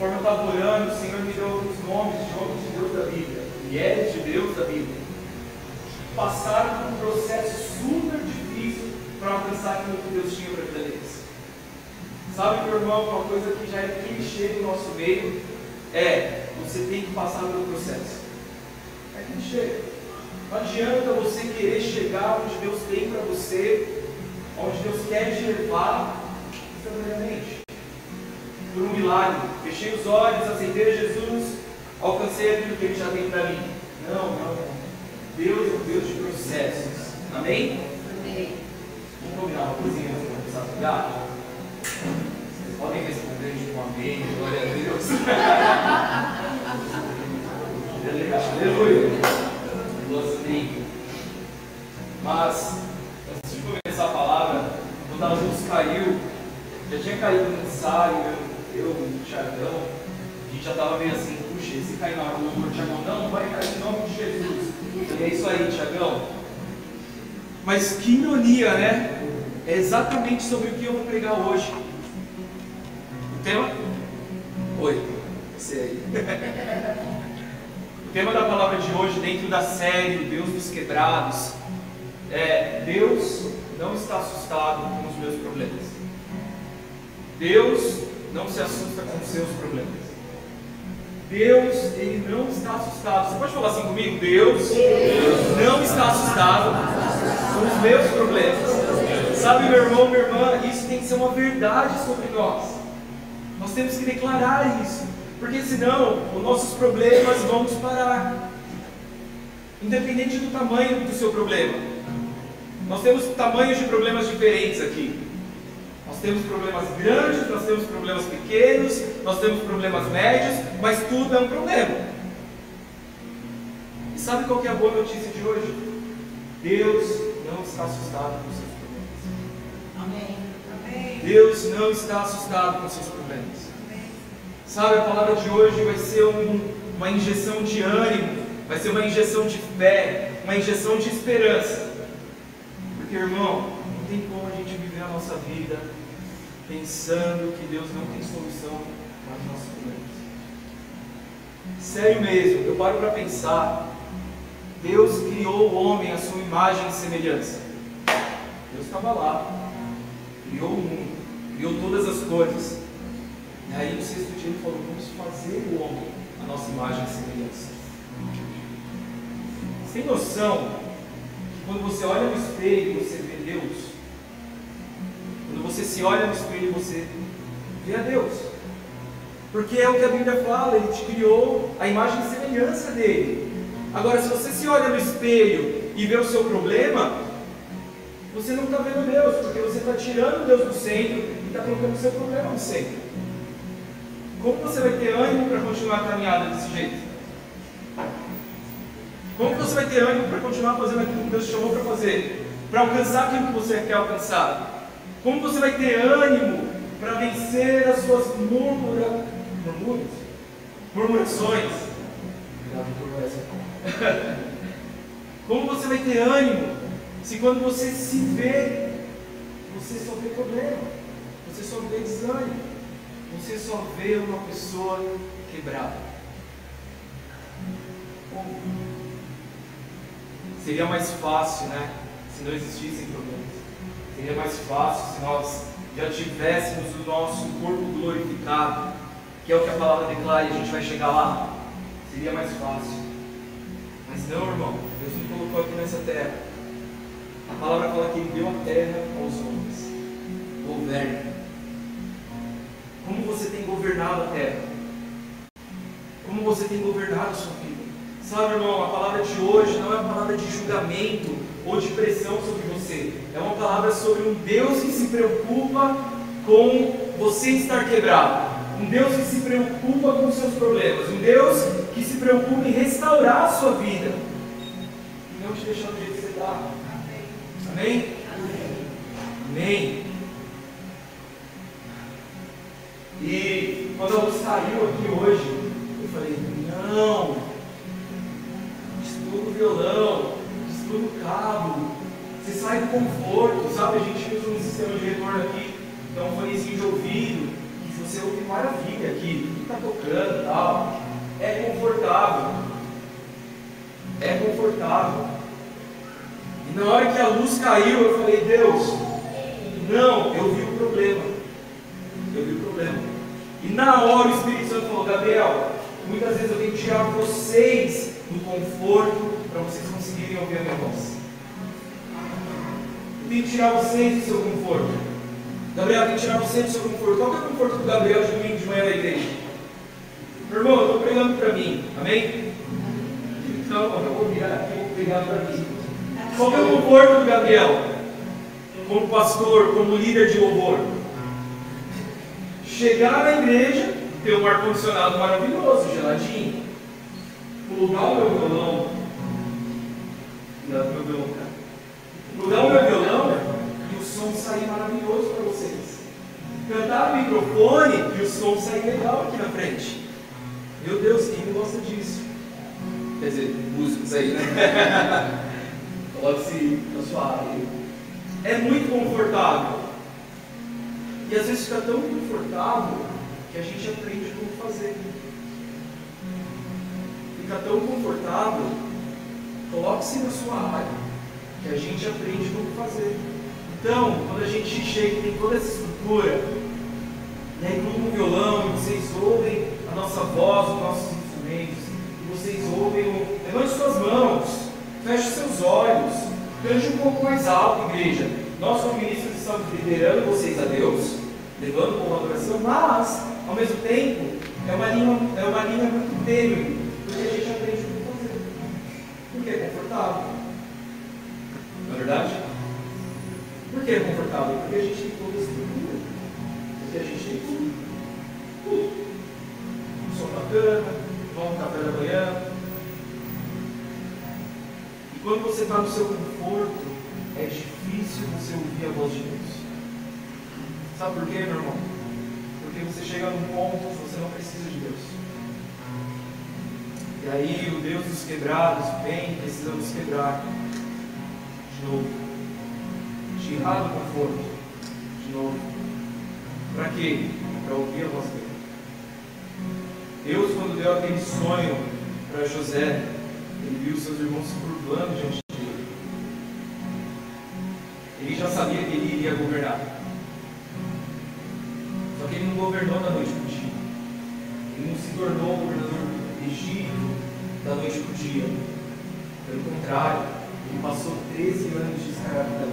conforme eu estava orando, o Senhor me deu os nomes de homens de Deus da Bíblia, mulheres de Deus da Bíblia. Passaram por um processo super difícil para alcançar aquilo que Deus tinha para a vida deles. Sabe, meu irmão, uma coisa que já é clichê no nosso meio é você tem que passar pelo processo. É clichê. Não adianta você querer chegar onde Deus tem para você, onde Deus quer te levar instantaneamente. Por um milagre. Fechei os olhos, aceitei Jesus, alcancei aquilo que Ele já tem para mim. Não, não. Deus é um Deus de processos. Amém? Amém. Vamos combinar uma coisinha antes de começar a pregar? Vocês podem responder de um amém, glória a Deus. Aleluia. Gostei. Mas, antes de começar a palavra, quando a luz caiu, já tinha caído no ensaio, eu, o Tiagão, a gente já estava meio assim, puxa, esse cair na rua, o Tiagão, não, não vai cair em nome de Jesus. E é isso aí, Tiagão. Mas que ironia, né? É exatamente sobre o que eu vou pregar hoje. O tema? Oi, você aí. o tema da palavra de hoje, dentro da série Deus dos Quebrados, é Deus não está assustado com os meus problemas. Deus não se assusta com os seus problemas. Deus, Ele não está assustado. Você pode falar assim comigo? Deus, Deus não está assustado com os meus problemas. Sabe, meu irmão, minha irmã, isso tem que ser uma verdade sobre nós. Nós temos que declarar isso, porque senão os nossos problemas vão nos parar. Independente do tamanho do seu problema. Nós temos tamanhos de problemas diferentes aqui. Nós temos problemas grandes, nós temos problemas pequenos, nós temos problemas médios, mas tudo é um problema. E sabe qual é a boa notícia de hoje? Deus não está assustado com seus problemas. Amém. Amém. Deus não está assustado com seus problemas. Amém. Sabe, a palavra de hoje vai ser um, uma injeção de ânimo, vai ser uma injeção de fé, uma injeção de esperança. Porque, irmão, não tem como a gente viver a nossa vida pensando que Deus não tem solução para os nossos problemas. Sério mesmo, eu paro para pensar. Deus criou o homem à sua imagem e semelhança. Deus estava lá, criou o mundo, criou todas as coisas. E aí no sexto dia ele falou: vamos fazer o homem a nossa imagem e semelhança. Sem noção que quando você olha no espelho você vê Deus, você se olha no espelho, você vê a Deus. Porque é o que a Bíblia fala, Ele te criou a imagem e semelhança dele. Agora, se você se olha no espelho e vê o seu problema, você não está vendo Deus, porque você está tirando Deus do centro e está colocando o seu problema no centro. Como você vai ter ânimo para continuar a caminhada desse jeito? Como você vai ter ânimo para continuar fazendo aquilo que Deus te chamou para fazer? Para alcançar aquilo que você quer alcançar? Como você vai ter ânimo para vencer as suas murmura, murmuras, murmurações? Como você vai ter ânimo se quando você se vê, você só vê problema, você só vê desânimo, você só vê uma pessoa quebrada? Seria mais fácil, né? Se não existissem problemas. Seria mais fácil se nós já tivéssemos o nosso corpo glorificado, que é o que a palavra declara e a gente vai chegar lá. Seria mais fácil. Mas não, irmão, Deus nos colocou aqui nessa terra. A palavra fala que Ele deu a terra aos homens. Governe. Como você tem governado a terra? Como você tem governado a sua vida? Sabe, irmão, a palavra de hoje não é uma palavra de julgamento ou de pressão sobre você. É uma palavra sobre um Deus que se preocupa com você estar quebrado. Um Deus que se preocupa com os seus problemas. Um Deus que se preocupa em restaurar a sua vida. E não te deixar do jeito que você está. Amém? Amém? Amém. E quando luz saiu aqui hoje, eu falei, não, sai do conforto, sabe? A gente usa um sistema de retorno aqui, então um fonezinho de ouvido, você ouve maravilha aqui, está tocando e tal. É confortável. É confortável. E na hora que a luz caiu, eu falei, Deus, não, eu vi o problema. Eu vi o problema. E na hora o Espírito Santo falou, Gabriel, muitas vezes eu tenho que tirar vocês do conforto para vocês conseguirem ouvir a minha voz. Tenho que tirar vocês do seu conforto. Gabriel, tem que tirar você do seu conforto. Qual é o conforto do Gabriel de domingo de manhã na igreja? Meu irmão, eu estou pregando para mim. Amém? Então, eu vou virar aqui vou pregar para mim. Qual é o conforto do Gabriel? Como pastor, como líder de louvor. Chegar na igreja, ter um ar-condicionado maravilhoso, geladinho. Plugar o meu violão. Cuidado com meu violão, cara. Plugar o meu violão som sair maravilhoso para vocês. Cantar no microfone e o som sair legal aqui na frente. Meu Deus, quem não gosta disso? Quer dizer, músicos aí, né? Coloque-se na sua área. É muito confortável. E às vezes fica tão confortável que a gente aprende como fazer. Fica tão confortável, coloque-se na sua área, que a gente aprende como fazer. Então, quando a gente chega e tem toda essa estrutura, né, inclui um violão, e vocês ouvem a nossa voz, os nossos instrumentos, e vocês ouvem o. Levante suas mãos, feche seus olhos, cante um pouco mais alto, igreja. Nós, como ministros, estamos liderando vocês a Deus, levando com adoração, mas, ao mesmo tempo, é uma linha, é uma linha muito tênue, seu conforto, é difícil você ouvir a voz de Deus. Sabe por quê, meu irmão? Porque você chega num ponto que você não precisa de Deus. E aí o Deus dos quebrados vem precisando nos quebrar de novo tirar do conforto. De novo. Para quê? Para ouvir a voz dele. Deus, quando deu aquele sonho para José, ele viu seus irmãos se curvando diante sabia que ele iria governar. Só que ele não governou da noite para o dia. Ele não se tornou governador do Egito da noite para o dia. Pelo contrário, ele passou 13 anos de escravidão.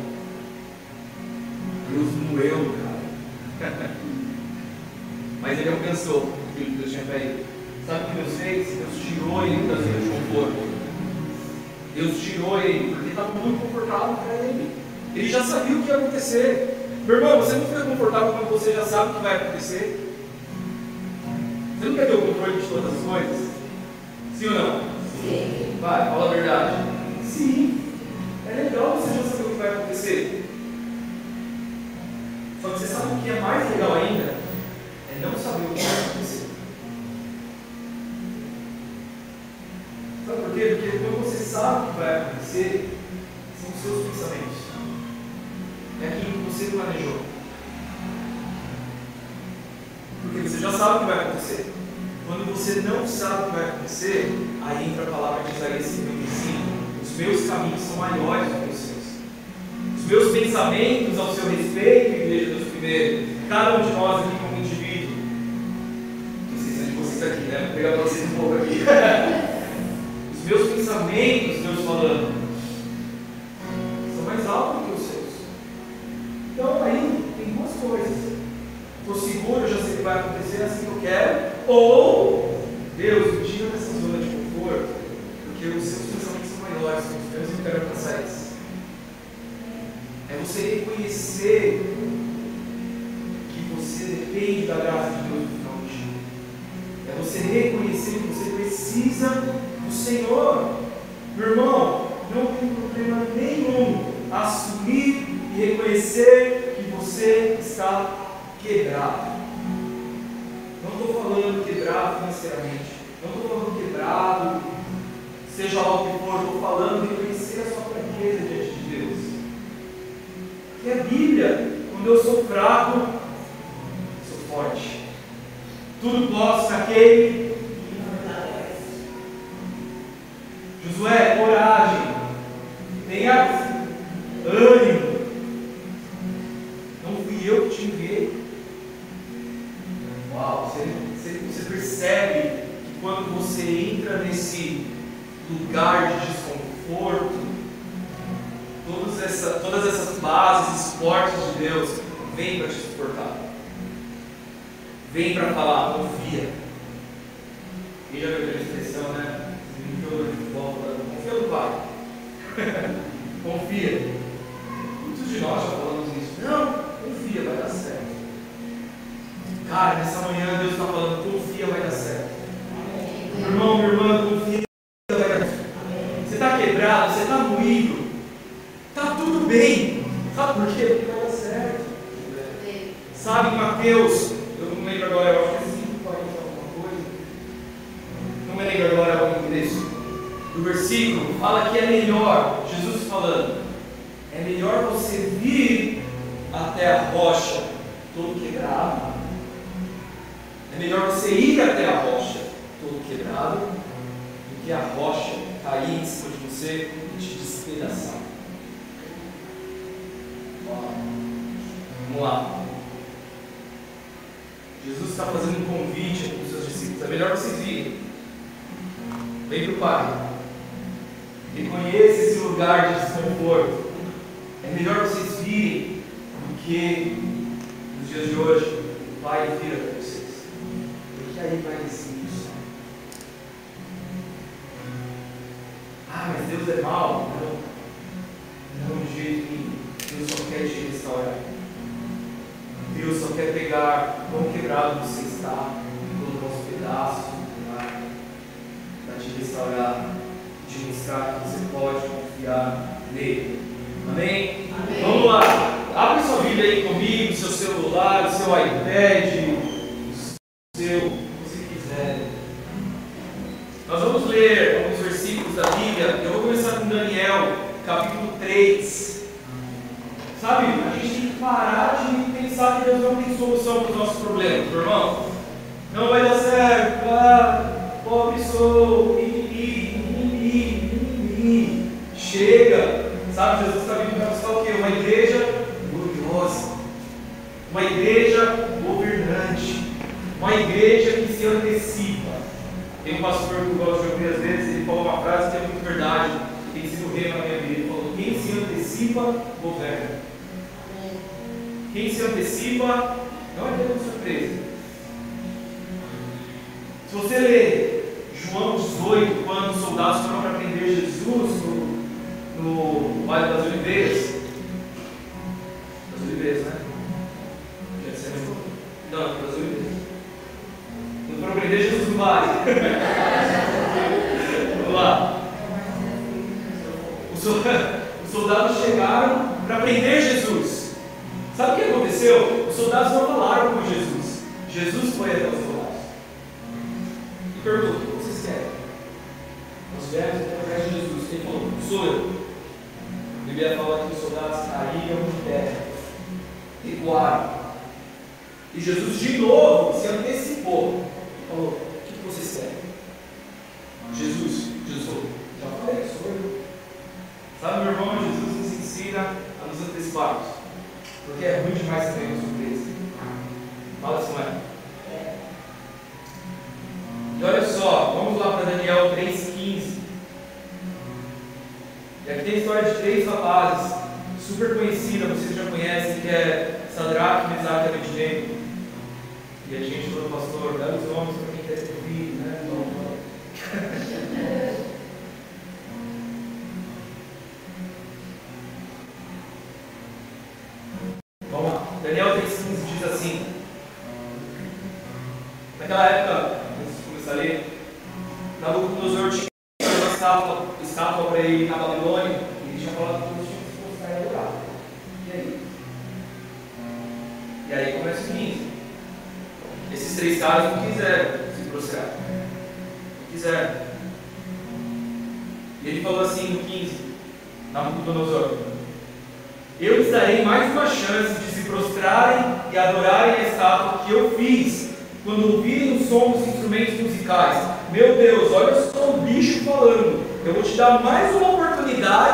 Deus moeu, cara. Mas ele alcançou o filho que Deus tinha ele. Sabe o que Deus fez? Deus tirou ele da zona de conforto. Deus tirou ele, porque estava muito confortável para ele. Ele já sabia o que ia acontecer. Meu irmão, você não fica confortável quando você já sabe o que vai acontecer? Você não quer ter o controle de todas as coisas? Sim ou não? Sim. Vai, fala a verdade. Sim. É legal você já saber o que vai acontecer. Só que você sabe o que é mais legal ainda? É não saber o que vai acontecer. Sabe por quê? Porque quando você sabe o que vai acontecer, são os seus pensamentos. É aquilo que você planejou. Porque você já sabe o que vai acontecer. Quando você não sabe o que vai acontecer, aí entra a palavra de Isaías 55. Os meus caminhos são maiores do que os seus. Os meus pensamentos ao seu respeito, igreja primeiro, cada um de nós aqui como indivíduo, não sei se é de vocês aqui, né? Vou pegar vocês um pouco aqui. Os meus pensamentos, Deus falando, coisas. Estou seguro, já sei que vai acontecer, assim que eu quero. Ou, Deus, me tira dessa zona de conforto, porque os seus pensamentos são maiores que os meus e eu quero alcançar isso. É você reconhecer depende da graça de Deus no final do dia. É você reconhecer que você precisa do Senhor. Meu irmão, não tem problema nenhum assumir e reconhecer que você está quebrado. Não estou falando quebrado financeiramente. Não estou falando quebrado, seja lá o que for. Estou falando de reconhecer a sua fraqueza diante de Deus. Que a Bíblia, quando eu sou fraco, forte. Tudo posso naquele Josué, coragem. Tenha ânimo. Eu te enviei. Uau, você, você, você percebe que quando você entra nesse lugar de desconforto, todas, essa, todas essas bases, esportes de Deus, vêm para te suportar. Vem para falar, confia. E já viu a expressão, né? confia no Pai. confia. Muitos de nós já falamos isso. Não, confia, vai dar certo. Cara, nessa manhã Deus está falando, confia, vai dar certo. Irmão, minha irmã, confia, vai dar certo. Você está quebrado, você está moído. Está tudo bem. Sabe por quê? Porque vai dar certo. Sabe, Mateus lembro agora, eu acho que é 5, alguma coisa. Não me lembro agora o endereço do versículo. Fala que é melhor, Jesus falando, é melhor você vir até a rocha todo quebrado. É melhor você ir até a rocha todo quebrado do que a rocha cair em cima de você e te despedaçar. Vamos lá. Jesus está fazendo um convite para os seus discípulos. É melhor vocês virem. Vem para o Pai. Reconheça esse lugar de desconforto. É melhor vocês virem que nos dias de hoje o Pai vira para vocês. Porque aí vai isso. Ah, mas Deus é mau. Não. Não de jeito nenhum. Deus só quer te restaurar. Deus só quer pegar quão quebrado você está, colocar os pedaços para te restaurar, te mostrar que você pode confiar nele. Amém? Amém? Vamos lá. Abre sua Bíblia aí comigo, seu celular, seu iPad, seu, você quiser. Nós vamos ler alguns versículos da Bíblia. Eu vou começar com Daniel, capítulo 3. Sabe, a gente tem que parar de pensar que Deus não tem solução para os nossos problemas, meu irmão. Não vai dar certo, ah, pobre sou, mimimi. Chega, sabe? Jesus está vindo para buscar o quê? Uma igreja uma igreja governante, uma igreja que se antecipa. Tem um pastor que eu gosto de ouvir às vezes, ele falou uma frase que é muito verdade, tem sido rei na minha vida. Ele falou: quem se antecipa, governa. Quem se antecipa não é Deus surpresa. Se você ler João 18, quando os soldados foram para prender Jesus no, no Vale das Oliveiras, para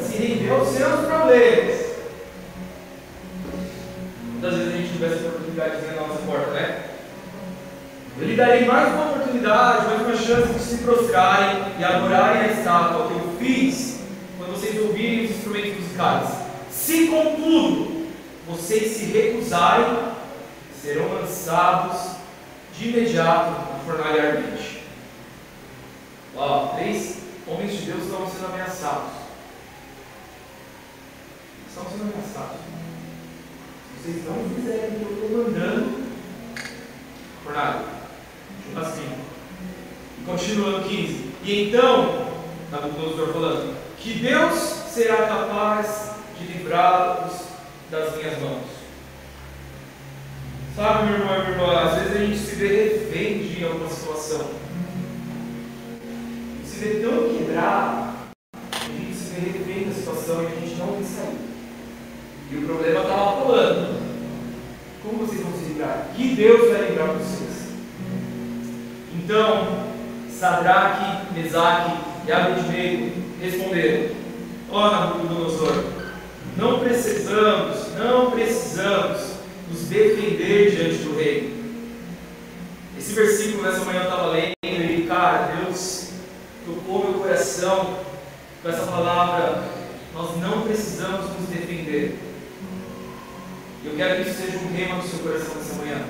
se render aos seus problemas. Muitas vezes a gente tivesse oportunidade na nossa porta, né? Eu lhe darei mais uma oportunidade, mais uma chance de se prostrarem e adorarem a estátua que eu fiz quando vocês ouvirem os instrumentos musicais. Se contudo vocês se recusarem, serão lançados de imediato na fornalha ardente. Uau, três homens de Deus estavam sendo ameaçados. Estavam sendo ameaçados. Vocês não fizerem o que eu estou mandando, fornalha assim. E continuando 15. E então, Nabucodonosor falando, que Deus será capaz de livrá-los das minhas mãos. Sabe, meu irmão e minha irmã, às vezes a gente se vê refém de alguma situação. Se vê tão quebrado, a gente se vê refém da situação e a gente não vê sair. E o problema está lá pulando. Como vocês vão se livrar? Que Deus vai livrar vocês. Então, Sadraque, Mesaque e Abednego responderam: Ó Nabucodonosor, não precisamos, não precisamos nos defender diante do rei. Esse versículo nessa manhã eu estava lendo e, cara, Deus tocou meu coração com essa palavra. Nós não precisamos nos defender. Eu quero que isso seja um rema do seu coração nessa manhã.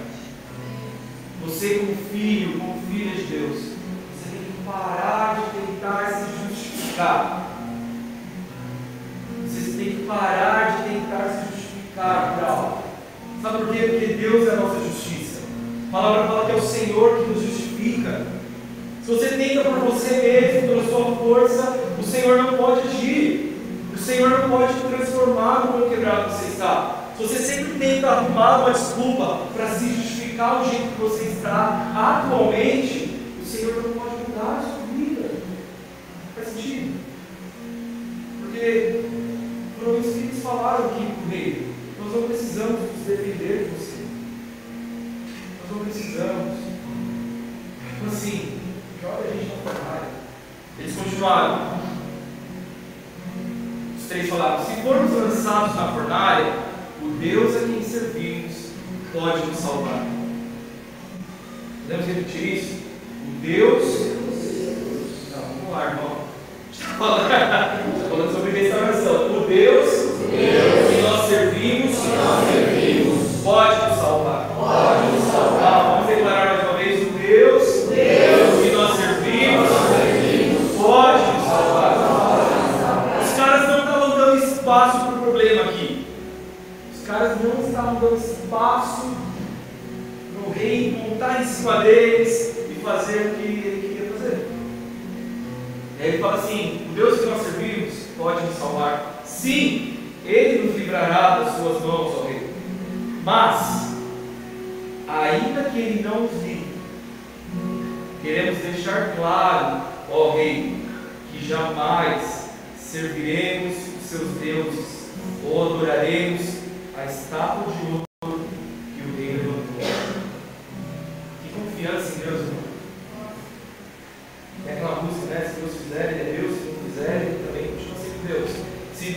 Você, como filho, como filha de Deus, você tem que parar de tentar se justificar. Você tem que parar de tentar se justificar por algo. Sabe por quê? Porque Deus é a nossa justiça. A palavra fala que é o Senhor que nos justifica. Se você tenta por você mesmo, pela sua força, o Senhor não pode agir. O Senhor não pode transformar no quão quebrado você está. Se você sempre tenta arrumar uma desculpa para se justificar, ficar o jeito que você está atualmente, o Senhor não pode mudar a sua vida. Faz sentido? Porque foram os que falaram aqui o rei, nós não precisamos nos defender de você. Nós não precisamos. Então assim, joga a gente na fornalha. Eles continuaram. Os três falaram, se formos lançados na fornalha, o Deus a quem servimos pode nos salvar. Podemos repetir isso? O Deus. Não, vamos lá, irmão. Está falando sobre restauração. O Deus espaço para o problema aqui. Os caras não estavam dando espaço o rei montar em cima deles e fazer o que ele queria fazer. E aí ele fala assim: o Deus que nós servimos pode nos salvar. Sim, ele nos livrará das suas mãos, ó rei. Mas, ainda que ele não nos livre, queremos deixar claro, ó rei, que jamais serviremos os seus deuses ou adoraremos a estátua de ouro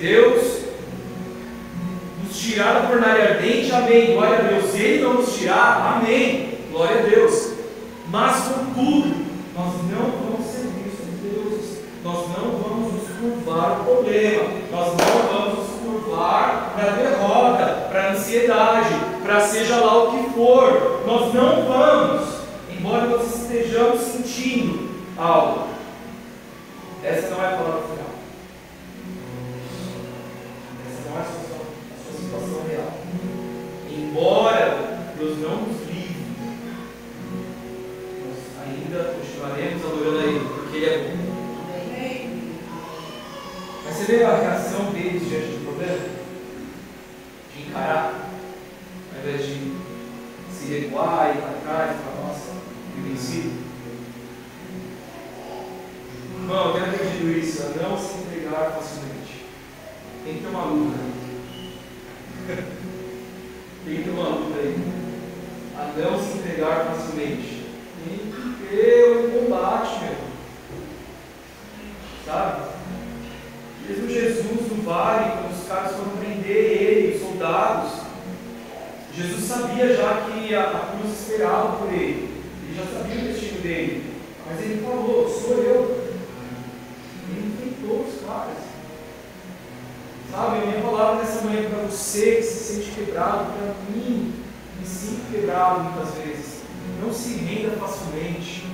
Deus nos tirar da fornalha ardente, amém. Glória a Deus. Se Ele não nos tirar, amém. Glória a Deus. Mas, contudo, nós não vamos servir os deuses. Nós não vamos curvar o problema. Nós não vamos nos curvar para a derrota, para a ansiedade, para seja lá o que for. Nós não vamos, embora nós estejamos sentindo algo. Essa não é a palavra final. embora Deus não nos Você vê a reação deles diante do problema? De encarar, ao invés de se recuar, ir para trás, para nossa, eu venci. Irmão, eu tenho aprendido isso, a não se entregar facilmente. Tem que ter uma luta. Tem que ter uma luta aí. A não se entregar facilmente. Tem que ter um combate, meu. Sabe? Mesmo Jesus no vale, quando os caras foram prender ele, os soldados, Jesus sabia já que a, a cruz esperava por ele. Ele já sabia o destino dele. Mas ele falou, sou eu. Ele enfrentou os caras. Sabe, minha palavra nessa manhã para você que se sente quebrado, para mim, me sinto quebrado muitas vezes. Não se renda facilmente.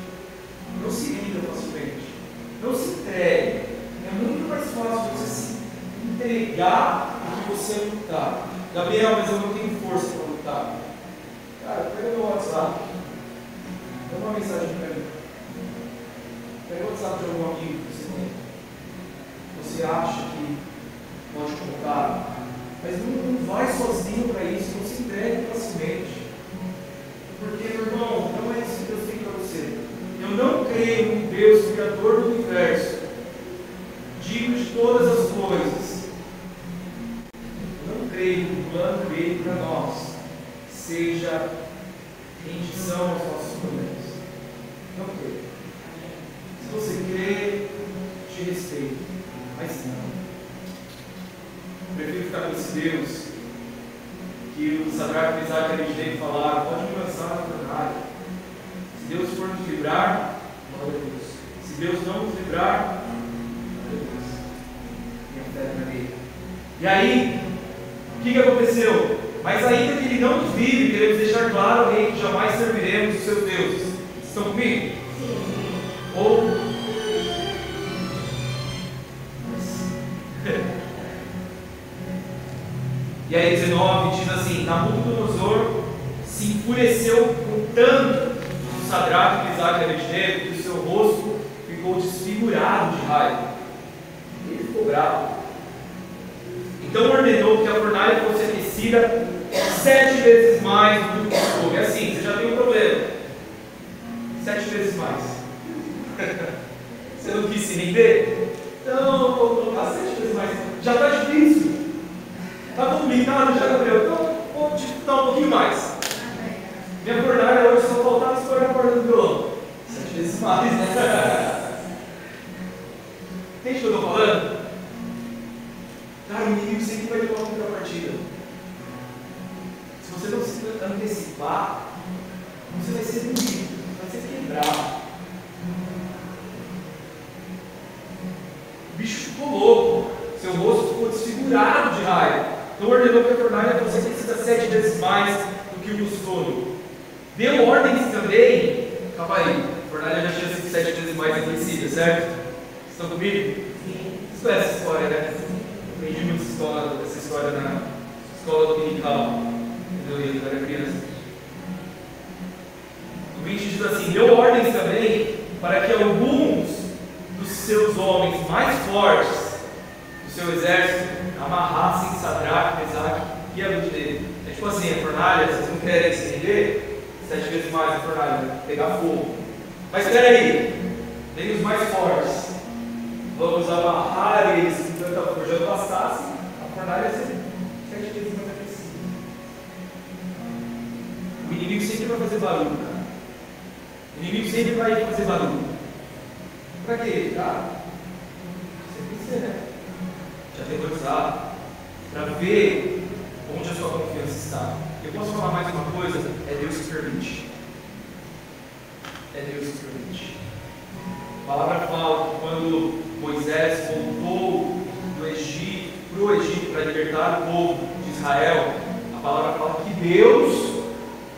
Não se renda facilmente. Não se entregue. É muito mais fácil você se entregar do que você lutar. Gabriel, mas eu não tenho força para lutar. Cara, pega meu WhatsApp. Dá uma mensagem para mim. Pega o WhatsApp de algum amigo que você tem. Você acha que pode contar, mas não, não vai sozinho para isso, não se entregue facilmente. Porque, meu irmão, não é isso que Deus tem para você. Eu não creio em Deus, Criador do universo, digno de todas as coisas. Não creio que o plano dele para nós seja rendição aos nossos problemas. Não creio. Se você crê, te respeito. Mas não. Prefiro ficar com esse Deus que o Sadraque, Isaac e Abednego falaram, pode me lançar na fornalha. Se Deus for nos livrar, glória a Deus. Se Deus não nos livrar, E aí, o que, que aconteceu? Mas ainda que ele não nos livre, queremos deixar claro, rei, que jamais serviremos os seus deuses. Estão comigo? Ou E aí 19 diz assim, Nabucodonosor se enfureceu com tanto o Sadraque, Isaac e Abednego que o seu rosto ficou desfigurado de raiva. Ele ficou bravo. Então ordenou que a fornalha fosse aquecida sete vezes mais do que o fogo. É assim, você já tem um problema. Sete vezes mais. você não quis se render? Então, vou colocar sete vezes mais. Já está difícil. Está complicado já, Gabriel? Então, vou dificultar um pouquinho mais. Minha fornalha hoje só faltava estourar a porta do violão. Sete vezes mais, né? Entende o que eu estou falando? Cara, o inimigo sempre vai ter uma contrapartida. Se você não se antecipar, você vai ser doído, vai ser quebrado. O bicho ficou louco, seu rosto ficou desfigurado de raiva. Então ordenou que a fornalha fosse aquecida sete vezes mais do que o costume. Deu ordens também. Calma aí, a fornalha já tinha sido sete vezes mais aquecida, certo? Estão comigo? Sim. Vocês conhecem essa história, né? Aprendi muito essa história, essa história na escola dominical, quando eu era criança. O 20 diz assim: Deu ordens também para que alguns dos seus homens mais fortes do seu exército amarrassem Sadraque, Mesaque e Abednego. É tipo assim, a fornalha, vocês não querem se render? Sete vezes mais a fornalha, pegar fogo. Mas espera aí, vem os mais fortes. Vamos amarrar eles enquanto a forja bastasse, a fornalha seria sete vezes mais aquecida. O inimigo sempre vai fazer barulho, cara. O inimigo sempre vai fazer barulho. Pra quê? Tá? Você precisa, né? te aterrorizar, para ver onde a sua confiança está. Eu posso falar mais uma coisa? É Deus que permite. É Deus que permite. A palavra fala que quando Moisés voltou do Egito, para o Egito para libertar o povo de Israel, a palavra fala que Deus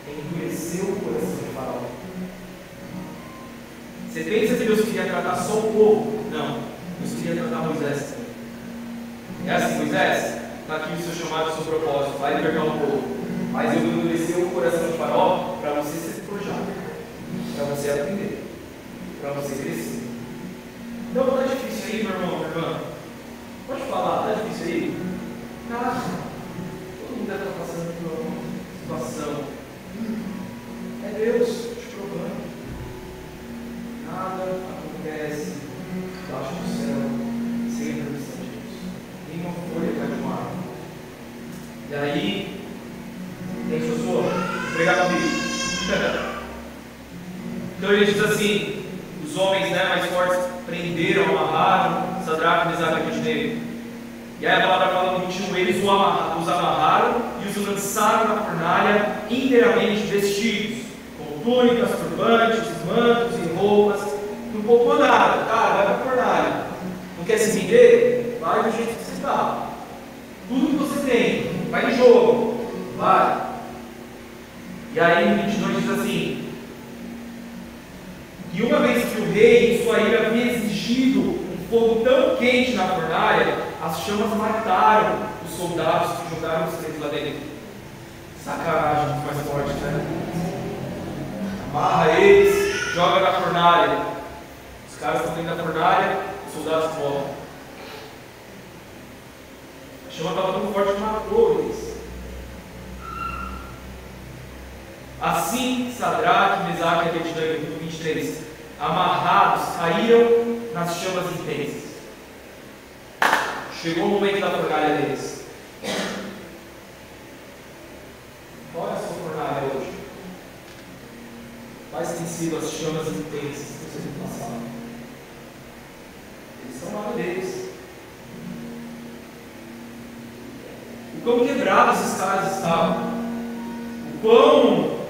endureceu o coração de Faraó. Você pensa que Deus queria tratar só o povo? Não. Deus queria tratar Moisés é assim, Moisés, está aqui o seu chamado, o seu propósito, vai libertar o povo. Mas eu vou endurecer o coração de Faraó para você ser forjado, para você aprender, para você crescer. Então está difícil aí, meu irmão, minha irmã? Pode falar, está difícil aí? Tá. Todo mundo deve estar passando por uma situação. É Deus te provando. Nada acontece debaixo do céu sem a permissão em uma folha cai de uma árvore. E aí, tem Josué, pregar comigo. então ele diz assim: os homens né, mais fortes prenderam, amarraram Sadraque, Mesaque e Abednego. E aí a palavra fala que 21, eles os amarraram e os lançaram na fornalha inteiramente vestidos, com túnicas, turbantes, mantos e roupas, não poupou nada. Cara, vai para a fornalha. Não quer se vender? Vai do jeito que você está. Tudo que você tem, vai no jogo. Vai. E aí no 22 diz assim: E uma vez rei, em sua ira, havia exigido um fogo tão quente na fornalha, as chamas mataram os soldados que jogaram os três lá dentro. Sacanagem, muito mais forte, né? Amarra eles, joga na fornalha. Os caras estão dentro da fornalha, os soldados morrem. A chama estava tão forte que matou eles. Assim, Sadraque, Mesaque e Abednego, 23, amarrados, caíram nas chamas intensas. Chegou o momento da fornalha deles. Qual é a sua fornalha hoje? Quais têm sido as chamas intensas que você tem passado? Eles lá deles. O quão quebrados esses caras estavam. O quão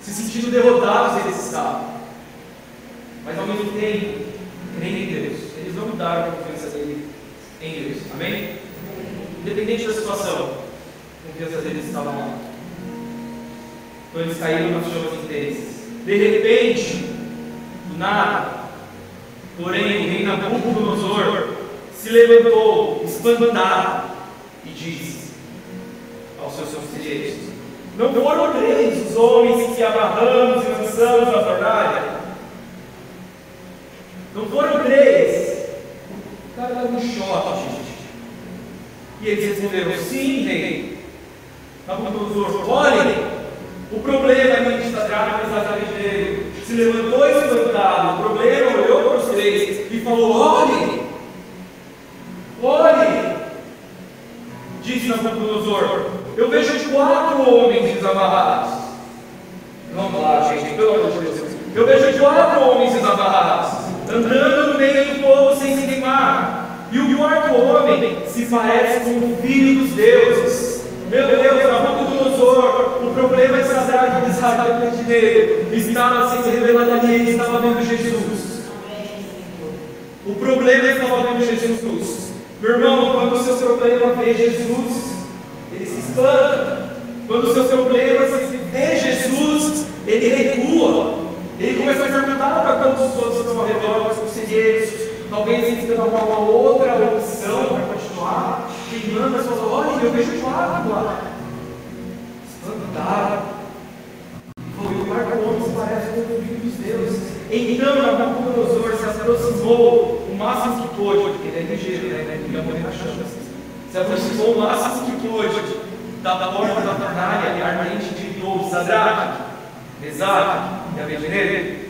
se sentindo derrotados eles estavam. Mas ao mesmo tempo, crendo em Deus. Eles não mudaram a confiança dele em Deus. Amém? Independente da situação, a confiança deles estava lá. Então eles caíram nas chamas intensas. De repente, do nada, porém, o rei Nabucodonosor se levantou, espantado, e disse aos seus conselheiros: não foram três os homens que amarramos e lançamos na fornalha? Não foram três? O cara no choque, gente. E eles responderam: Sim, rei. Nabucodonosor, olhem, o problema é que está grávida exatamente dele. Se levantou espantado. O problema olhou para os três e falou: Olhem, olhem. Disse Nabucodonosor: eu vejo quatro homens desamarrados. Vamos lá, gente, pelo amor de Deus. Eu vejo quatro homens desamarrados, andando no meio do povo sem se queimar. E o quarto homem se parece com o filho dos deuses. Meu Deus, Nabucodonosor, o problema é Sadraque, Misaque e Abednego estava sendo revelado ali, ele estava vendo Jesus. O problema é estava vendo Jesus. Meu irmão, quando o seu problema vê Jesus, ele se espanta. Quando o seu problema vê Jesus, ele recua. Ele começa a perguntar para quantos outros estão ao redor, os conselheiros, talvez ele tenha uma outra opção para continuar, queimando as suas olhas, eu vejo lá. Espantado. Foi o se parece com o filho dos deuses. Então Nabucodonosor se aproximou o máximo que pôde, porque ele é ligeiro, né? Ele ia morrer na chance se aproximou o máximo que pôde da porta da fornalha ardente de novo, Sadraque, Mesaque e Abednego,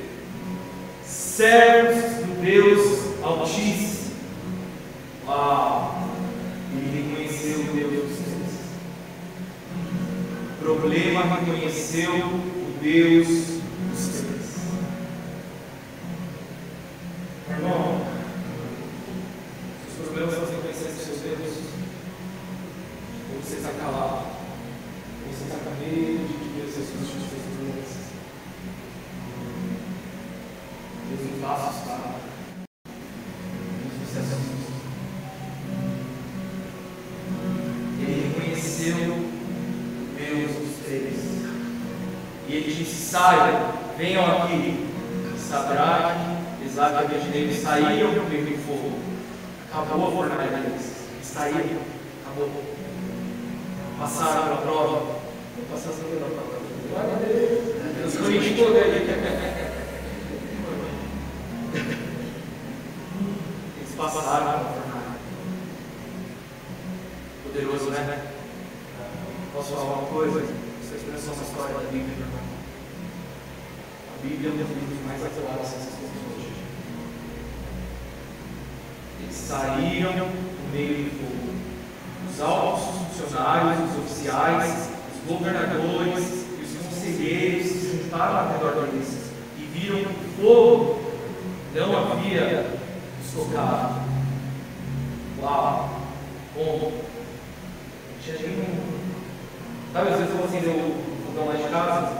servos do Deus Altíssimo. Uau! Ele reconheceu o Deus dos céus. Problema reconheceu o Deus dos céus. Irmão, os problemas são reconhecer seus Deus você está calado, você está com medo de que Deus Jesus te fez doenças. Não. Ele reconheceu dos três. E ele disse: venham aqui. Sadraque, Isaac e saíram do fogo. Acabou a fornalha deles. Saíram. Acabou passaram pela prova. Vou passar pela prova. A Deus. Deus corrige tudo aí. Eles passaram pela fornalha. Poderoso, né? Posso falar uma coisa? Essa expressão é uma história da Bíblia, irmão. A Bíblia é um dos livros mais atuais dessas coisas hoje. Eles saíram no meio do fogo. Os altos funcionários, os oficiais, os governadores e os conselheiros se juntaram ao redor deles e viram o fogo não havia estocado. Uau! Bom, tinha nenhum. Sabe, às vezes eu vou acender o fogão lá de casa,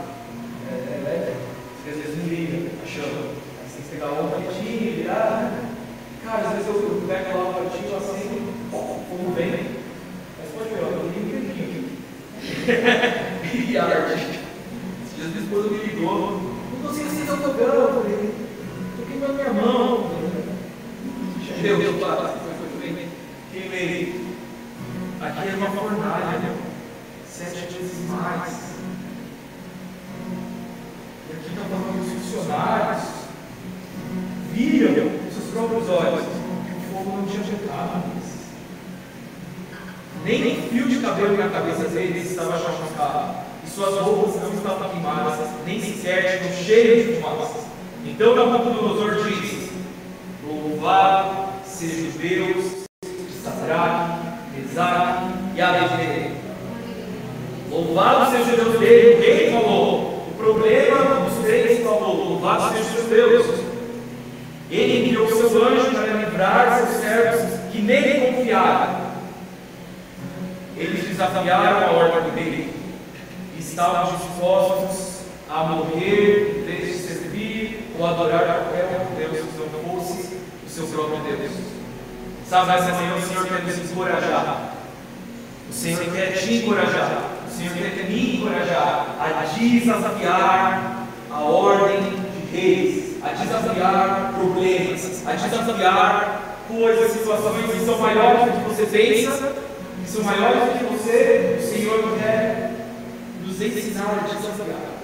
é, é elétrico, às vezes não liga, chama. Aí você tem que pegar um palitinho, virar. Cara, às vezes eu pego lá o palitinho assim, como vem. Mas pode ver, eu ligo aqui. E arte. Esses dias minha esposa me ligou. Não consigo acender o fogão. Eu falei, tô queimando minha mão. Meu Deus, foi, foi. Queimei. Aqui é uma fornalha, sete vezes mais. E aqui está falando os funcionários viram com seus próprios olhos que o fogo não tinha chegado. Nem fio de cabelo na cabeça deles estava chamuscado, e suas roupas não estavam queimadas, nem sequer tinham cheio de fumaça. Então Nabucodonosor disse: Louvado seja o Deus de Sadraque, Mesaque e Abednego. Louvado seja o Deus dele, quem falou? O problema dos três falou: Louvado seja o Deus. Ele enviou seu anjo para livrar seus servos que nele confiaram. Eles desafiaram a ordem dele e estavam dispostos a morrer em vez de servir ou adorar qualquer outro Deus que não fosse o seu próprio Deus. Sabe, essa manhã o Senhor quer nos encorajar. O Senhor quer te encorajar. O Senhor quer me encorajar a desafiar a ordem de reis a desafiar problemas, a desafiar coisas, situações que são maiores do que você pensa, que são maiores do que você, o Senhor quer nos ensinar a desafiar.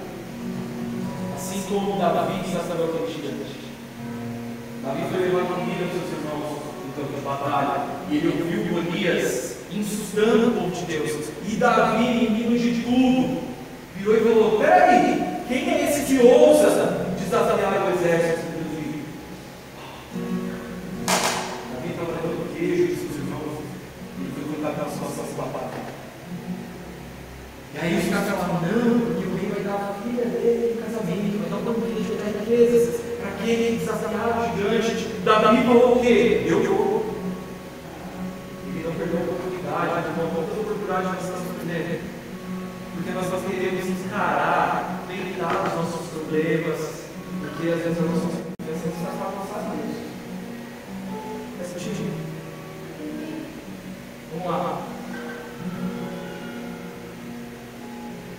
Como Davi desafiou aquele gigante. Davi foi levar comida aos seus irmãos no campo de batalha, e ele ouviu Golias insustando o povo de Deus. E Davi, inimigo de tudo, virou e falou: Peraí, quem é esse que ousa desafiar o exército de Davi estava levando queijo e seus irmãos, ele foi colocar aquela situação de batalha. E aí os caras falavam, não, porque o rei vai dar a filha dele um banquete, vai dar riquezas, para aquele desafiar o gigante. Falou o quê? Eu vou. Ele não perdeu a oportunidade, de uma outra oportunidade nós estamos perdendo. Porque nós, nós queremos encarar, tentar os nossos problemas, porque às vezes a nossa confiança está para passar nisso. Faz sentido? Vamos lá.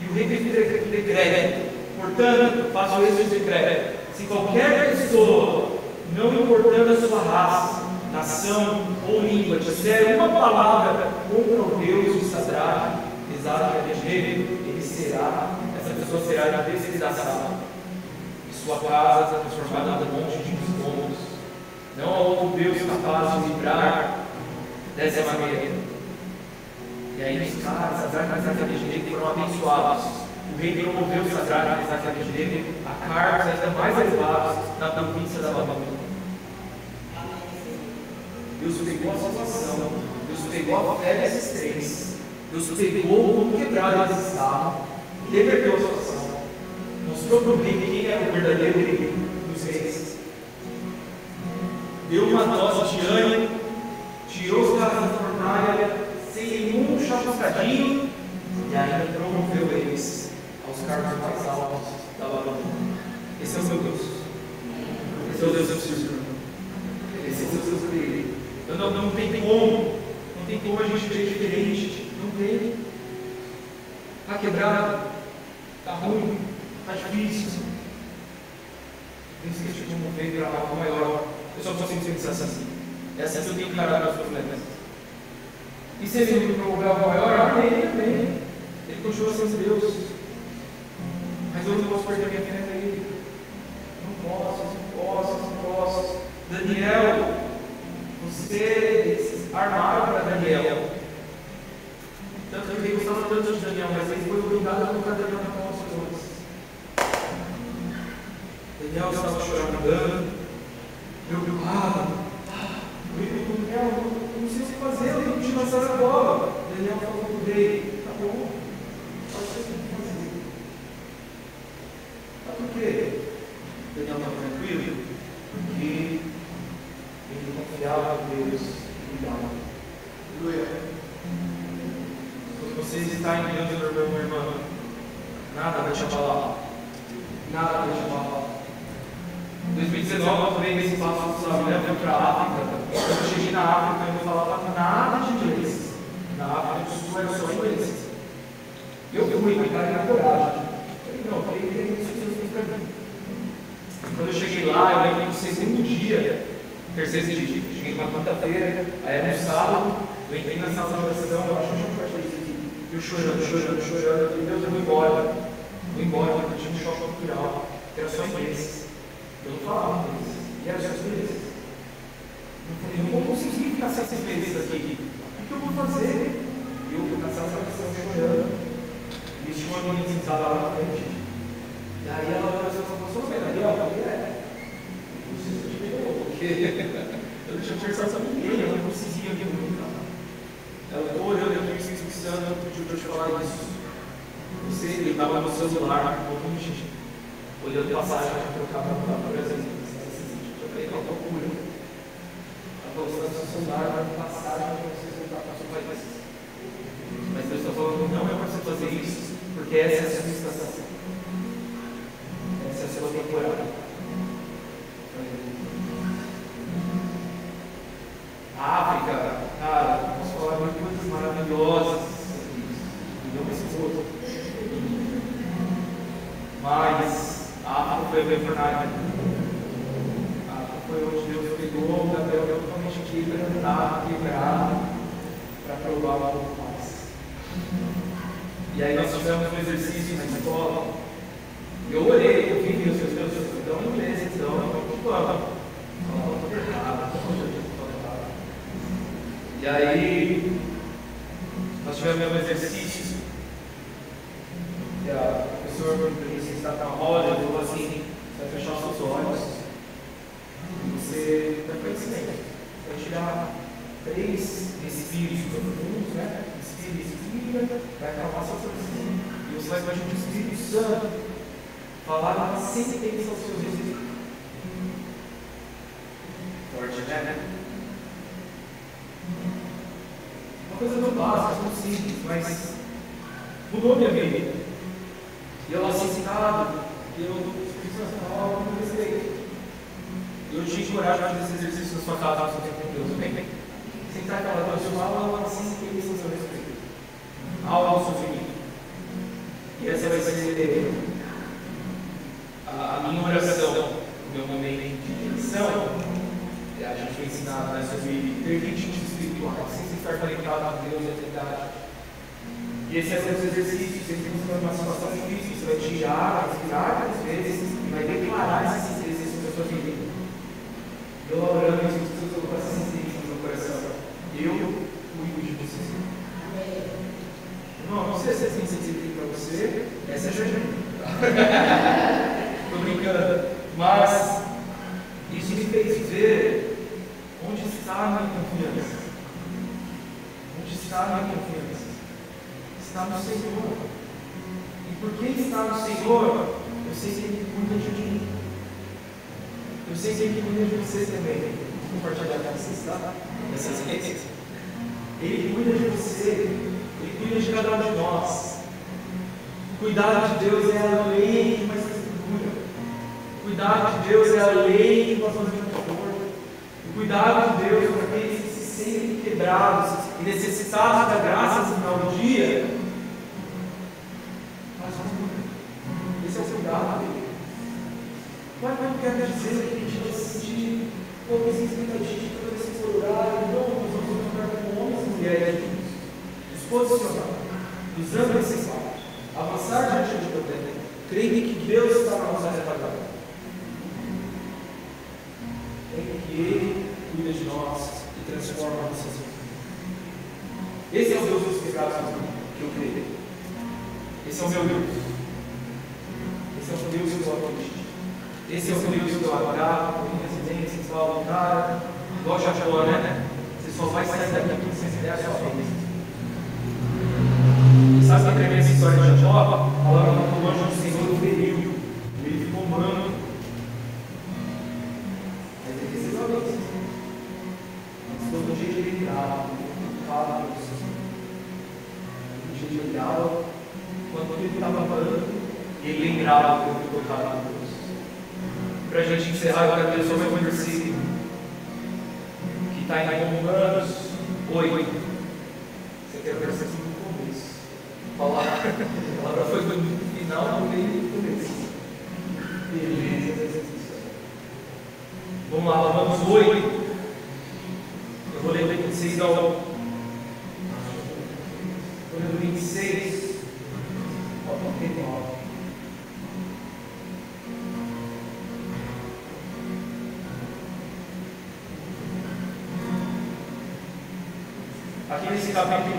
E o rei fez decreto. Portanto, faço esse decreto. Se qualquer pessoa, não importando a sua raça, nação ou língua, disser uma palavra contra o Deus de Sadraque, Mesaque e Abednego, ele será, essa pessoa será desgraçada sua casa transformada num monte de escombros. Não há outro Deus capaz de livrar dessa maneira. E aí os caras, Sadraque, Mesaque e Abednego foram abençoados. O rei promoveu Sadraque, Mesaque e Abednego a cargos ainda mais elevados na província da Babilônia. Deus pegou a situação, Deus pegou a fé desses Deus pegou como quebrado eles estavam, reverteu a situação mostrou para o rei quem era o verdadeiro rei dos reis. Deu uma dose de ânimo, tirou os caras da fornalha sem nenhum chapuçadinho e ainda vou ficar sete meses aqui. O que eu vou fazer? Eu, na sala de oração, chorando. E tinha uma sentada lá na frente. E aí ela assim e falou, sou Daniel? É. Não sei eu te pegou, porque eu não tinha conversado com ninguém, eu não conseguia ver muito. Ela estou olhando, eu estou pensando, eu pediu para te falar isso. Você, ele estava no celular, longe, olhando passagem eu estava para o Brasil. Eu falei, não, procura. Está no celular, passagem para você voltar para o seu país. Mas Deus está falando, não é para você fazer isso, porque essa é a sua estação. Essa é a sua temporada. Vai a, a minha oração, o meu momento de intenção. A gente foi ensinado né, sobre ter ritmos espirituais, sem estar conectado com Deus e a eternidade. E esse é o seu exercício, você tem uma situação difícil, você vai tirar, respirar várias vezes e vai declarar esse exercício para a sua vida. Eu orando isso, eu com essa sensibilidade no meu coração. Eu cuido de você. Não, não sei se é para você, essa é Jojã. Estou brincando. Mas isso me fez ver onde está a minha confiança. Onde está a minha confiança? Está no Senhor. E por que está no Senhor? Eu sei que Ele cuida de mim. Eu sei que Ele cuida de você também. Compartilhar com vocês, tá? Essas experiência. Ele cuida de você. Ele cuida de cada um de nós. Cuidar de Deus é a lei que mais segura. Cuidar de Deus é a lei que nós fazemos. O cuidado de Deus para aqueles que se sentem quebrados e necessitados da graça no final do dia. Faz um Esse é o cuidado dele. Mas não quer dizer que a gente vai se sentir como expectativa toda vez que for não, nós vamos orar com homens e mulheres nos posicionar, esse fato, avançar diante de Deus, crendo que Deus está na nossa retaguarda. Crendo que Ele cuida de nós e transforma a nossa vida. Esse é o Deus dos pecados que eu creio. Esse é o meu Deus. Esse é o Deus que eu acredito. Esse é o Deus que eu agravo, com residência, sensual, cara, igual Jacó, né? Você só vai sair daqui com você der a sua vida. Sabe a essa história de Jacó? Falando que o anjo Aqui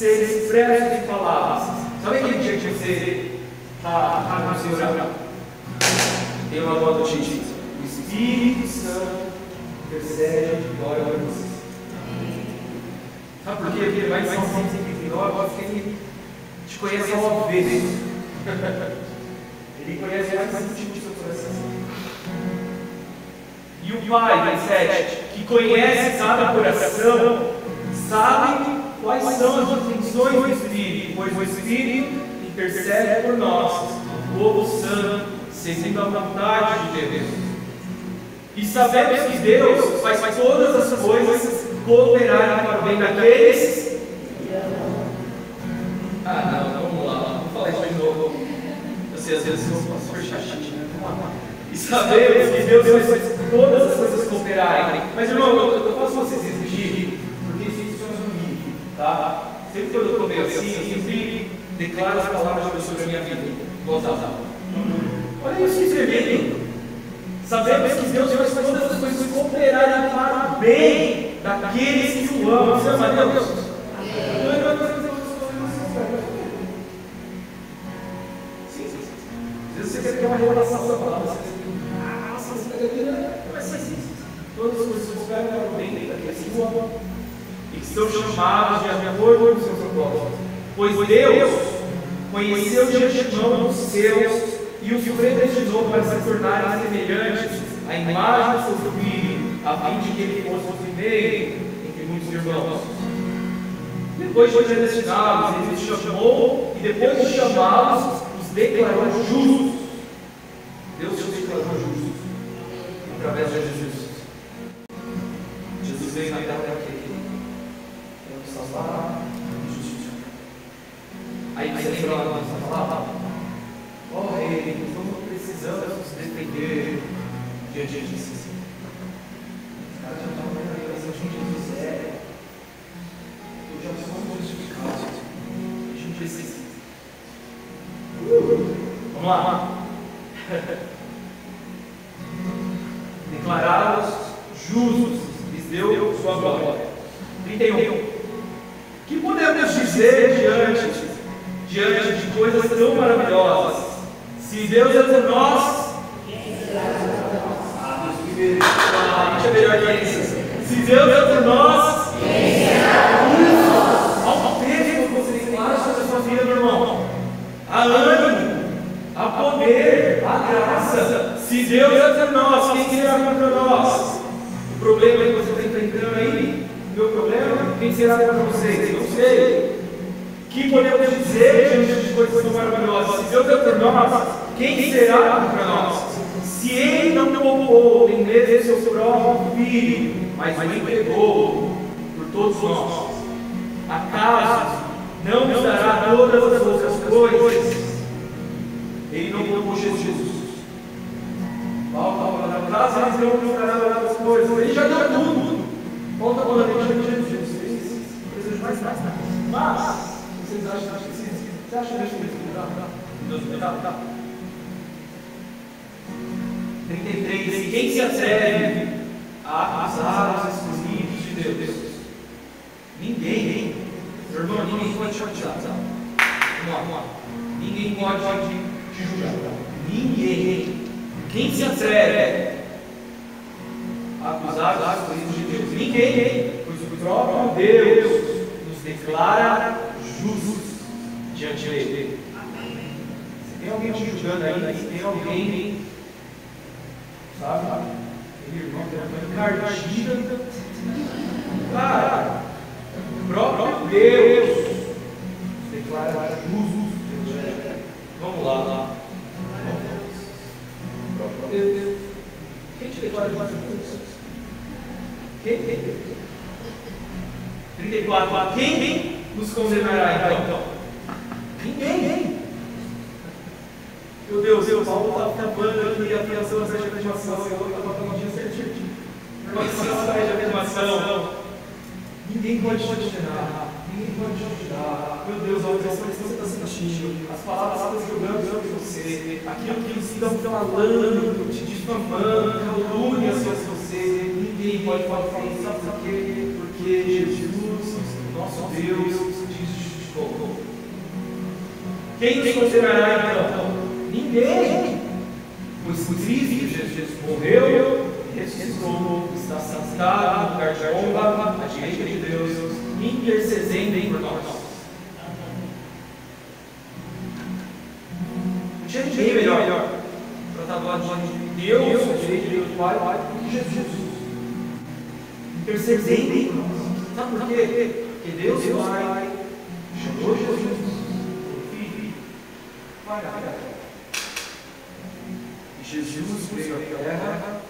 ser expressos em palavras. Sabe aquele dia que você está seu orar? Tem uma boa notícia. O Espírito Santo intercede de glória por você. Sabe por quê? Porque vai sempre entre nós, porque ele te conhece uma vez. Ele conhece mais íntimo do seu coração. E o Pai, 27, que conhece cada coração, sabe quais são as intenções do Espírito, pois o Espírito intercede por nós, o povo santo, segundo a vontade de Deus. E sabemos que Deus faz todas as coisas cooperarem para o bem daqueles. Ah, não, vamos lá, vamos falar de novo. Eu sei, às vezes eu posso ser chatinho, né? E sabemos que Deus faz todas as coisas cooperarem. Mas, irmão, eu posso vocês exigir, tá? Sempre quando eu estou meio assim, eu sempre declaro as palavras de Deus sobre a minha vida. Voz alta. Olha isso que escrevi. Sabemos que Deus faz todas as coisas cooperarem para o bem daqueles que o amam. Você ama Deus? Sim, sim, sim. Você quer ter uma revelação da palavra. Você diz, ah, nossa, você está querendo. Mas sim, sim. Todas as coisas cooperam para o bem daqueles que o amam. E que são chamados de acordo com o seu propósito. Pois Deus conheceu de antemão os seus e os predestinou para se tornarem semelhantes à imagem do seu filho, a fim de que ele fosse o primeiro entre muitos irmãos. Depois de predestiná-los, ele os chamou e depois de chamá-los, os declarou justos. Deus os declarou justos através de Jesus. Jesus veio na terra salvar e. Aí você palavra? Rei, como precisamos nos defender diante caras já Jesus é. Eu já somos justificados. A gente precisa. Vamos lá. Encardida. Cara, o próprio Deus declara justo. Vamos lá, lá. Deus. Quem te declara justo? Quem? Quem? 34. Quem nos condenará então? Ninguém. Meu Deus, Deus Paulo está acabando aqui a criação da afirmação, eu estava falando dia certinho. Criação da afirmação. Ninguém pode te condenar, ninguém pode te ajudar. Meu Deus, a oração que você está sentindo, as palavras jogando sobre você, aquilo que eles estão falando, te difamando, calúnia sobre você, ninguém pode falar isso. Sabe por quê? Porque Jesus, nosso Deus, te justificou. Quem te considerará então? Ninguém. Pois Cristo Jesus morreu, ressuscitou, está sentado no lugar de honra, à direita de Deus, intercedendo por nós. Tinha ninguém melhor para estar do lado de Deus, à direita de Deus, Pai, do que Jesus. Intercedendo por nós. Sabe por quê? Porque Deus, Deus Pai, chamou Jesus, o Filho, Jesus veio à terra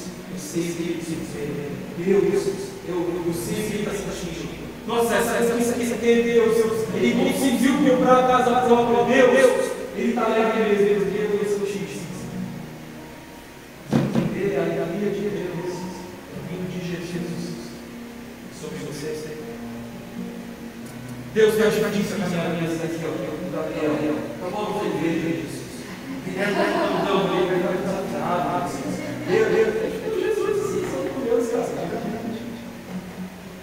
o passaram. Deus, eu o. Deus, eu, o ele está sentindo. Nossa, essa, essa aqui é Deus. Ele conseguiu comprar a casa própria. Deus, ele está leve mesmo. Deus, eu senti. Entender a alegria de Deus, o vinho de Jesus sobre você. Deus vai ajudar disso na minha vida aqui, ó. Gabriel, para volta da igreja, Jesus. Meu Deus, Jesus, sim, são curiosos,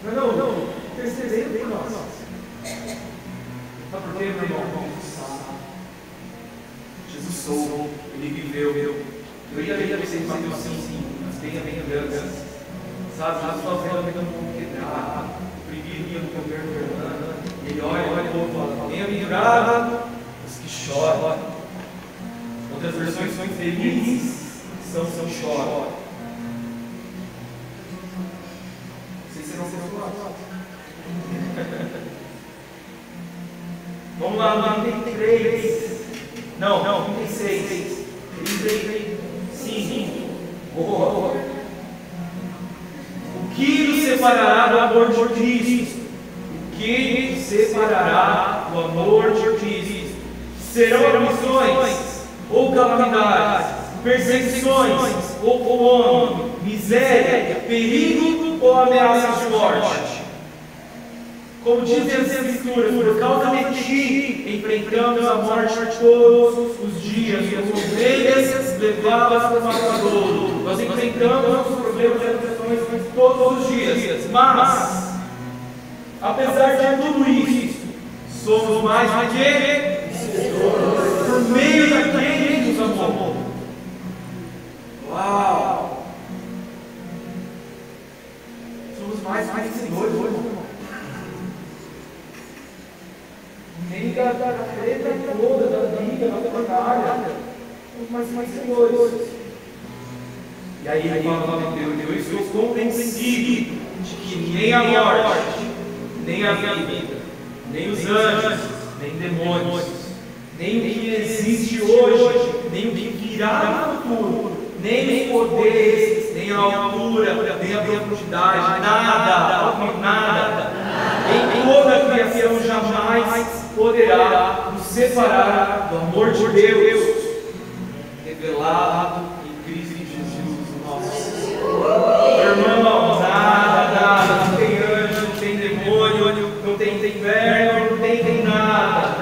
Não, não, não, terceirei bem nós. Sabe por quê, meu irmão? Jesus soube, ele viveu. Eu ia ler vocês da batalha, mas, mas senhores. E aí ele fala Deus, eu estou convencido de que nem a morte, nem a vida, nem os anjos, nem demônios, nem o que existe hoje, nem o que virá no futuro, nem os poderes, nem a altura, nem a profundidade, nada, nada, em toda a criação jamais poderá separar do amor de Deus revelado em Cristo Jesus, nosso Irmão, nada, nada, não tem anjo, não tem demônio, não tem inferno, não tem, tem nada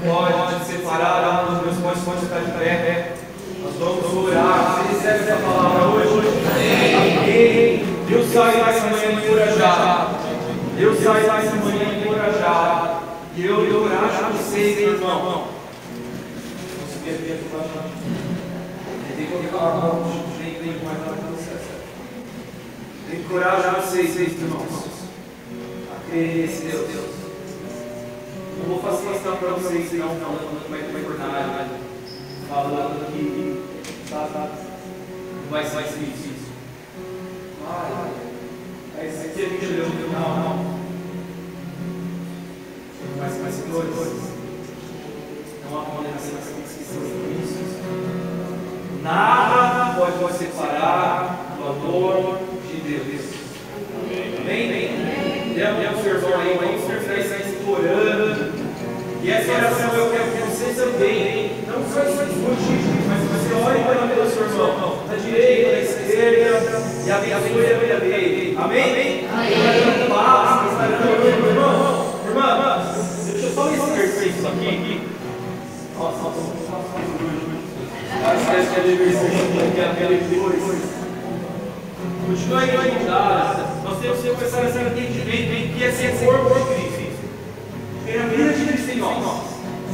pode separar. Um dos meus pais pode estar de pé. Nós vamos orar. Você recebe essa palavra hoje? Amém. Deus sai dessa manhã encorajado. Deus sai encorajado. E eu, eu orar com vocês, irmão. Vamos subir aqui, aqui tem que colocar a mão tem que mais nada para você. Tem vocês, irmãos, a crer Deus. Não vou facilitar para vocês, não, falando como é que vai tornar, falando que tá, tá, não vai ser isso. Vai, mas aqui a gente leu, não, não. Mas, mas, senhores, não há condenação, isso. Nada pode nos separar do amor de Deus. Amém? Dê o seu irmão aí, vamos terminar isso explorando. E essa oração eu quero que você também, não só discutir, mas você olhe para o seu irmão, da direita, da esquerda, e abençoe a vida dele. Amém? Amém? Amém. Irmão, irmã, deixa eu só ler esse versículo aqui. Continua aí. Nós temos que começar a ter entendimento que é ser corpo de Cristo. A vida de Cristo em nós.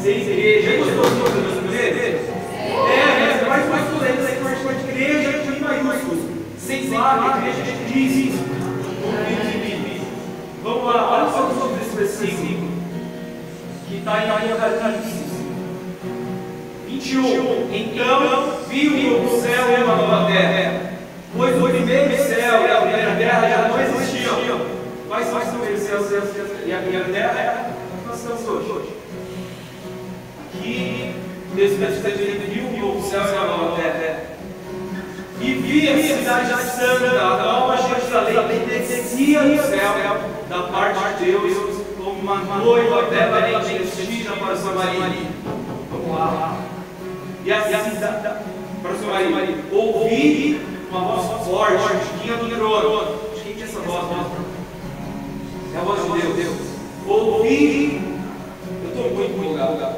Ser igreja. Já gostou de todas as primeiras? É, é, mas mais polêmica é corpo de igreja em maiúsculo. Sem claro, igreja de Cristo. Vamos lá, olha só sobre esse versículo que está em Apocalipse. 21. Então viu o céu e a nova terra, pois o primeiro céu e a primeira terra já não existiam. São os primeiros céus e a primeira terra? Nós estamos hoje. Aqui, nesse texto, viu o céu e a nova terra. E vi a cidade santa, a nova Jerusalém, que descia do céu da parte de Deus, como uma noiva belamente vestida para o seu marido. Vamos lá. E assim, para o seu marido, ouvi uma voz forte, do trono. De quem que é essa voz? É a voz de Deus. Ouvi. Eu estou muito empolgado.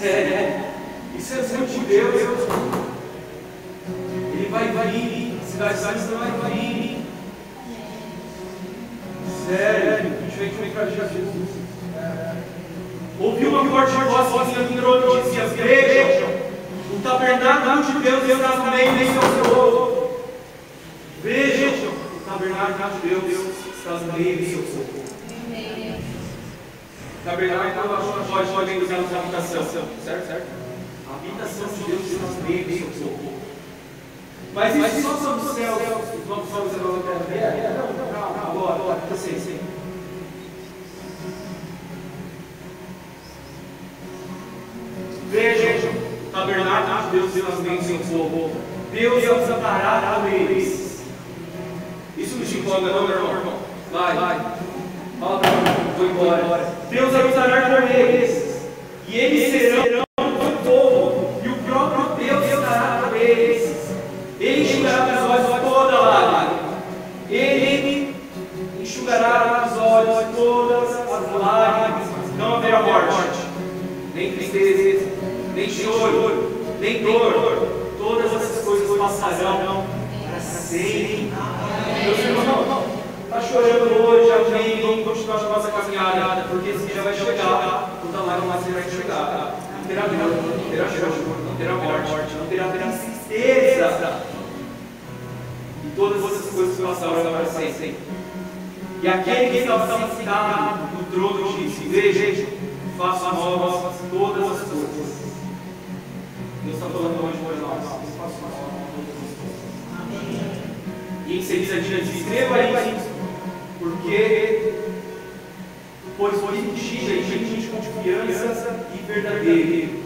Sério. Isso é voz de Deus. Ele vai vir. A cidade santa vai vir. Sério. A gente vem comunicar Jesus. Ouviu uma forte voz que entrou e dizia: Vejam, o tabernáculo de Deus está no meio de seu povo. Vejam, o tabernáculo de Deus está no meio de seu povo. Tabernáculo pode pode usar na habitação, certo? certo? A habitação de Deus está no meio de seu povo. Mas isso só sobre o céu, vamos só fazer a terra. Não, não, calma, agora, agora, sim, sim. Vejam, o tabernáculo de Deus está seu povo. Deus desamparado com eles. Isso te empolga, não, meu irmão? Vai, vai. Fala para mim, vou embora. Deus habitará com eles. E eles serão o povo. E o próprio Deus estará. Ele enxugará dos olhos toda. Ele enxugará olhos todas as lágrimas. Não haverá morte, nem tristeza nem choro, nem dor. Todas essas coisas passarão para sempre. Meus irmãos, está chorando hoje, amém? Vamos continuar a nossa caminhada, porque esse dia vai chegar. Toda lágrima vai chegar. Não terá dor, não terá choro, não terá morte, não terá tristeza. E todas essas coisas passaram para sempre. E aquele que estava sentado no trono disse: Veja, faço novas todas as coisas. Deus está falando hoje por nós. E em seguida diz: Escreva isso, porque pois foi ungido em gente de confiança e verdadeiro.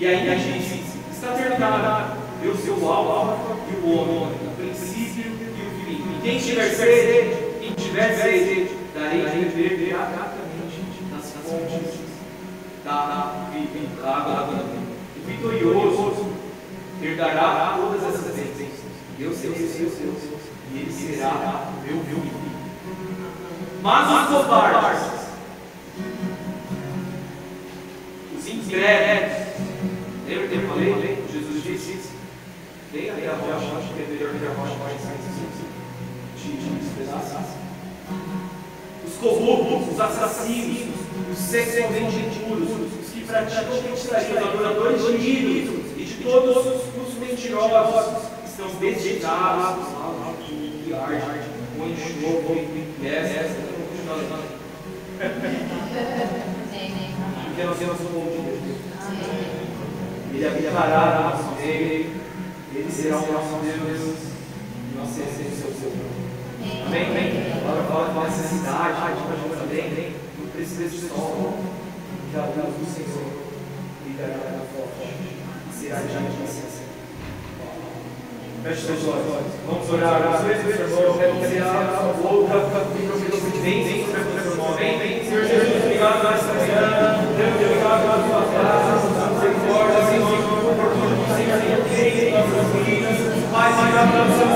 E aí a gente está terminado. Eu sou o alfa e o homem, o princípio e o fim. Quem tiver sede, quem tiver sede, darei de beber gratuitamente das fontes da água. Vitorioso herdará todas essas bênçãos. Eu serei seu Deus, e ele será meu filho. Mas os covardes, os incrédulos, lembra que eu falei? Jesus disse: até a rocha, que é melhor que a rocha vai te despedaçar. Os corruptos, os assassinos, os sexualmente impuros, praticam os adoradores de ídolos e de todos os mentirosos estão destinados ao que arde com enxofre e essa porque nós temos um Deus. Ele habitará no nosso meio, ele será o nosso Deus, e nós seremos o seu povo. Amém? Amém? Agora fala da necessidade, também, do precioso sol, que a luz do Senhor ligará na forte, e será já de licença. Feche seus olhos. Vamos orar. Senhor, que a boca e providência sobre o seu nome. Vem, vem, Senhor Jesus, obrigado nesta manhã. Deus, obrigado pela sua graça, misericórdia, Senhor, por tudo que o Senhor tem feito em nossas vidas. Pai, obrigado pelo seu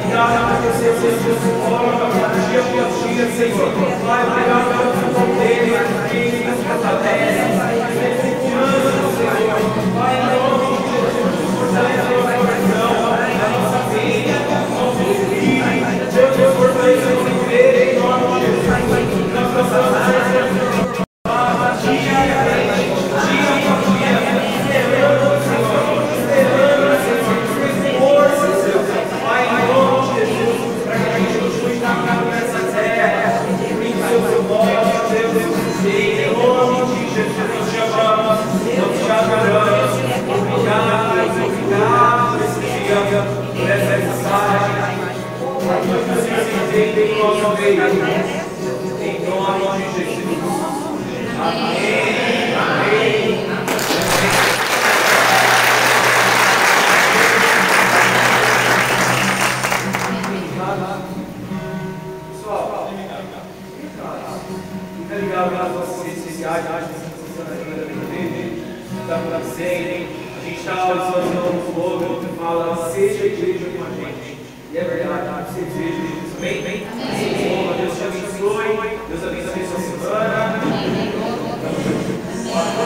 amor necessário. Obrigado porque o Senhor Jesus forma dia após dia, Senhor. Pai, obrigado pelo seu poder, filhos, fortalece, confiança, Senhor. Pai, em nome de Jesus, fortalece o nosso coração, está. A gente está usando slogan que fala seja igreja com a gente. E é verdade, seja igreja. Amém? Amém? Deus